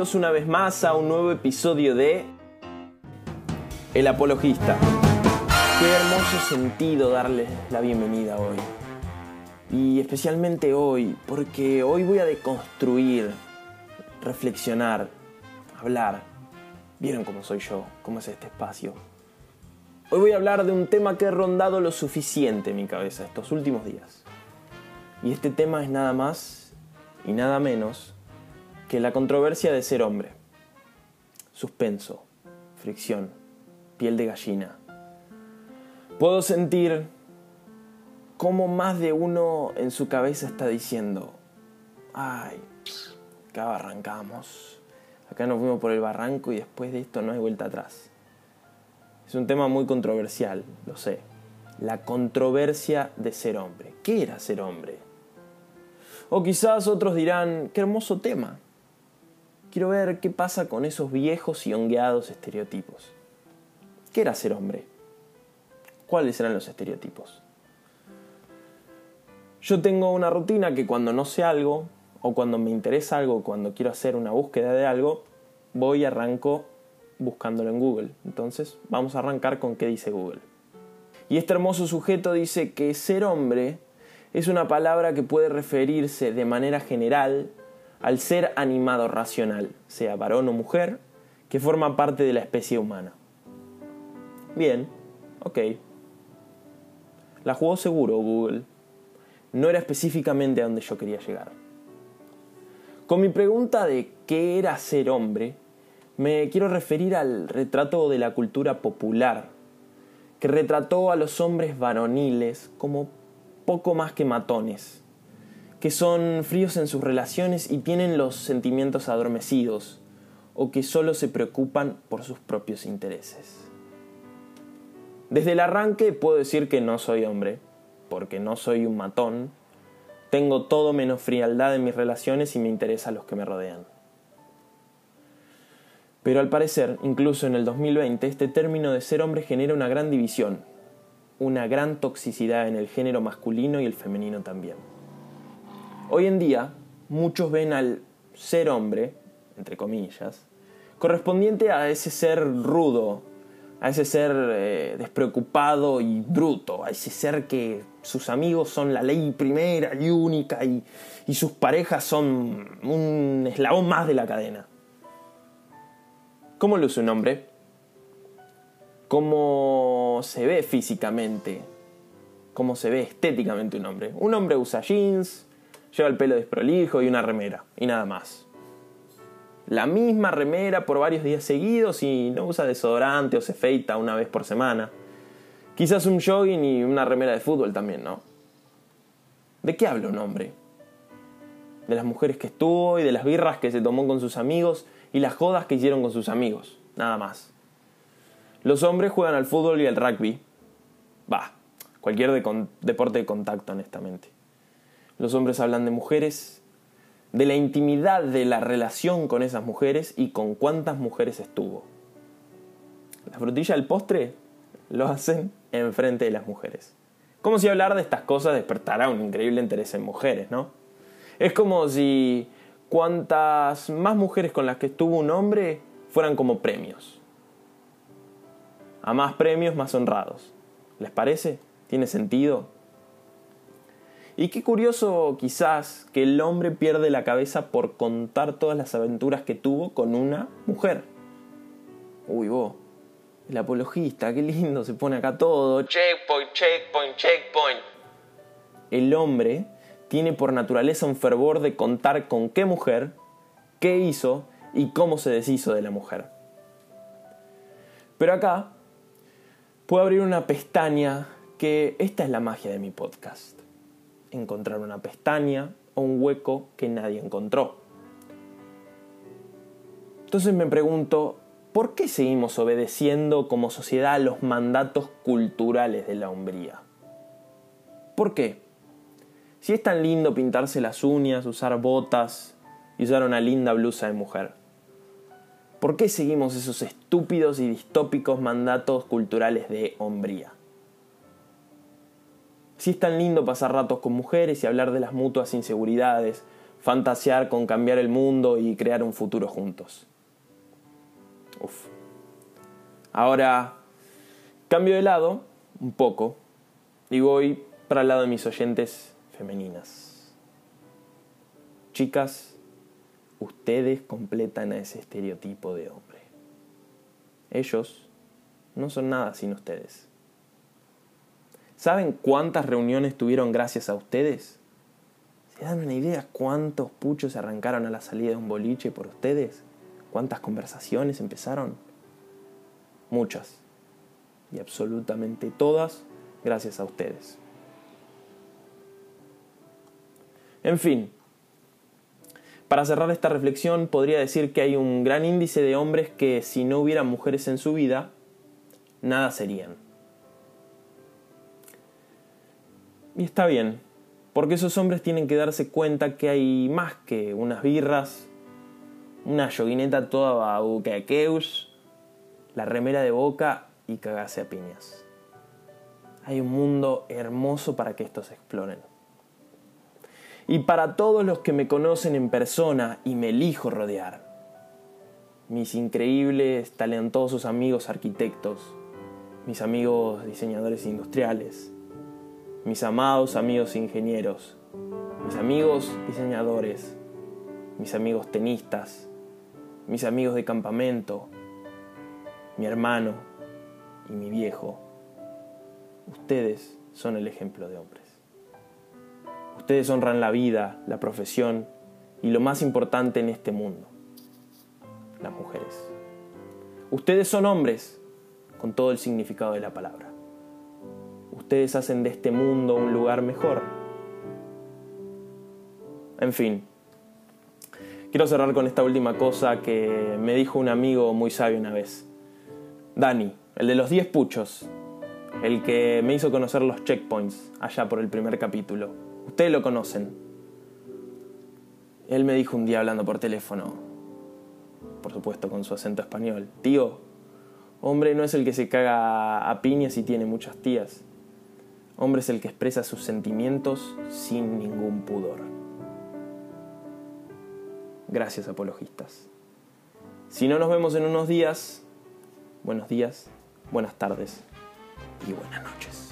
bienvenidos una vez más a un nuevo episodio de El Apologista. Qué hermoso sentido darles la bienvenida hoy. Y especialmente hoy, porque hoy voy a deconstruir, reflexionar, hablar. Vieron cómo soy yo, cómo es este espacio. Hoy voy a hablar de un tema que he rondado lo suficiente en mi cabeza estos últimos días. Y este tema es nada más y nada menos que la controversia de ser hombre. Suspenso, fricción, piel de gallina. Puedo sentir cómo más de uno en su cabeza está diciendo, ay, acá arrancamos, acá nos fuimos por el barranco y después de esto no hay vuelta atrás. Es un tema muy controversial, lo sé. La controversia de ser hombre. ¿Qué era ser hombre? O quizás otros dirán, qué hermoso tema. Quiero ver qué pasa con esos viejos y hongueados estereotipos. ¿Qué era ser hombre? ¿Cuáles eran los estereotipos? Yo tengo una rutina que cuando no sé algo, o cuando me interesa algo, cuando quiero hacer una búsqueda de algo, voy y arranco buscándolo en Google. Entonces, vamos a arrancar con qué dice Google. Y este hermoso sujeto dice que ser hombre es una palabra que puede referirse de manera general al ser animado racional, sea varón o mujer, que forma parte de la especie humana. Bien, ok. La jugó seguro Google. No era específicamente a donde yo quería llegar. Con mi pregunta de qué era ser hombre, me quiero referir al retrato de la cultura popular, que retrató a los hombres varoniles como poco más que matones, que son fríos en sus relaciones y tienen los sentimientos adormecidos, o que solo se preocupan por sus propios intereses. Desde el arranque puedo decir que no soy hombre, porque no soy un matón, tengo todo menos frialdad en mis relaciones y me interesa los que me rodean. Pero al parecer, incluso en el 2020, este término de ser hombre genera una gran división, una gran toxicidad en el género masculino y el femenino también. Hoy en día, muchos ven al ser hombre, entre comillas, correspondiente a ese ser rudo, a ese ser eh, despreocupado y bruto, a ese ser que sus amigos son la ley primera y única y, y sus parejas son un eslabón más de la cadena. ¿Cómo luce un hombre? ¿Cómo se ve físicamente? ¿Cómo se ve estéticamente un hombre? Un hombre usa jeans, Lleva el pelo desprolijo y una remera, y nada más. La misma remera por varios días seguidos y no usa desodorante o se feita una vez por semana. Quizás un jogging y una remera de fútbol también, ¿no? ¿De qué habla un hombre? De las mujeres que estuvo y de las birras que se tomó con sus amigos y las jodas que hicieron con sus amigos, nada más. Los hombres juegan al fútbol y al rugby. Va, cualquier deporte de contacto, honestamente. Los hombres hablan de mujeres, de la intimidad de la relación con esas mujeres y con cuántas mujeres estuvo. La frutilla del postre lo hacen en frente de las mujeres. Como si hablar de estas cosas despertara un increíble interés en mujeres, ¿no? Es como si cuantas más mujeres con las que estuvo un hombre fueran como premios. A más premios, más honrados. ¿Les parece? ¿Tiene sentido? Y qué curioso quizás que el hombre pierde la cabeza por contar todas las aventuras que tuvo con una mujer. Uy, vos, el apologista, qué lindo se pone acá todo. Checkpoint, checkpoint, checkpoint. El hombre tiene por naturaleza un fervor de contar con qué mujer, qué hizo y cómo se deshizo de la mujer. Pero acá puedo abrir una pestaña que esta es la magia de mi podcast encontrar una pestaña o un hueco que nadie encontró. Entonces me pregunto, ¿por qué seguimos obedeciendo como sociedad los mandatos culturales de la hombría? ¿Por qué? Si es tan lindo pintarse las uñas, usar botas y usar una linda blusa de mujer. ¿Por qué seguimos esos estúpidos y distópicos mandatos culturales de hombría? Si es tan lindo pasar ratos con mujeres y hablar de las mutuas inseguridades, fantasear con cambiar el mundo y crear un futuro juntos. Uf. Ahora, cambio de lado un poco y voy para el lado de mis oyentes femeninas. Chicas, ustedes completan a ese estereotipo de hombre. Ellos no son nada sin ustedes. ¿Saben cuántas reuniones tuvieron gracias a ustedes? ¿Se dan una idea cuántos puchos se arrancaron a la salida de un boliche por ustedes? ¿Cuántas conversaciones empezaron? Muchas. Y absolutamente todas gracias a ustedes. En fin, para cerrar esta reflexión podría decir que hay un gran índice de hombres que si no hubiera mujeres en su vida, nada serían. Y está bien, porque esos hombres tienen que darse cuenta que hay más que unas birras, una yoguineta toda bauquequeus, la remera de boca y cagase a piñas. Hay un mundo hermoso para que estos exploren. Y para todos los que me conocen en persona y me elijo rodear, mis increíbles, talentosos amigos arquitectos, mis amigos diseñadores industriales, mis amados amigos ingenieros, mis amigos diseñadores, mis amigos tenistas, mis amigos de campamento, mi hermano y mi viejo. Ustedes son el ejemplo de hombres. Ustedes honran la vida, la profesión y lo más importante en este mundo, las mujeres. Ustedes son hombres con todo el significado de la palabra. Ustedes hacen de este mundo un lugar mejor. En fin, quiero cerrar con esta última cosa que me dijo un amigo muy sabio una vez. Dani, el de los 10 puchos, el que me hizo conocer los checkpoints allá por el primer capítulo. Ustedes lo conocen. Él me dijo un día hablando por teléfono, por supuesto con su acento español, tío, hombre no es el que se caga a piñas y tiene muchas tías. Hombre es el que expresa sus sentimientos sin ningún pudor. Gracias, apologistas. Si no nos vemos en unos días, buenos días, buenas tardes y buenas noches.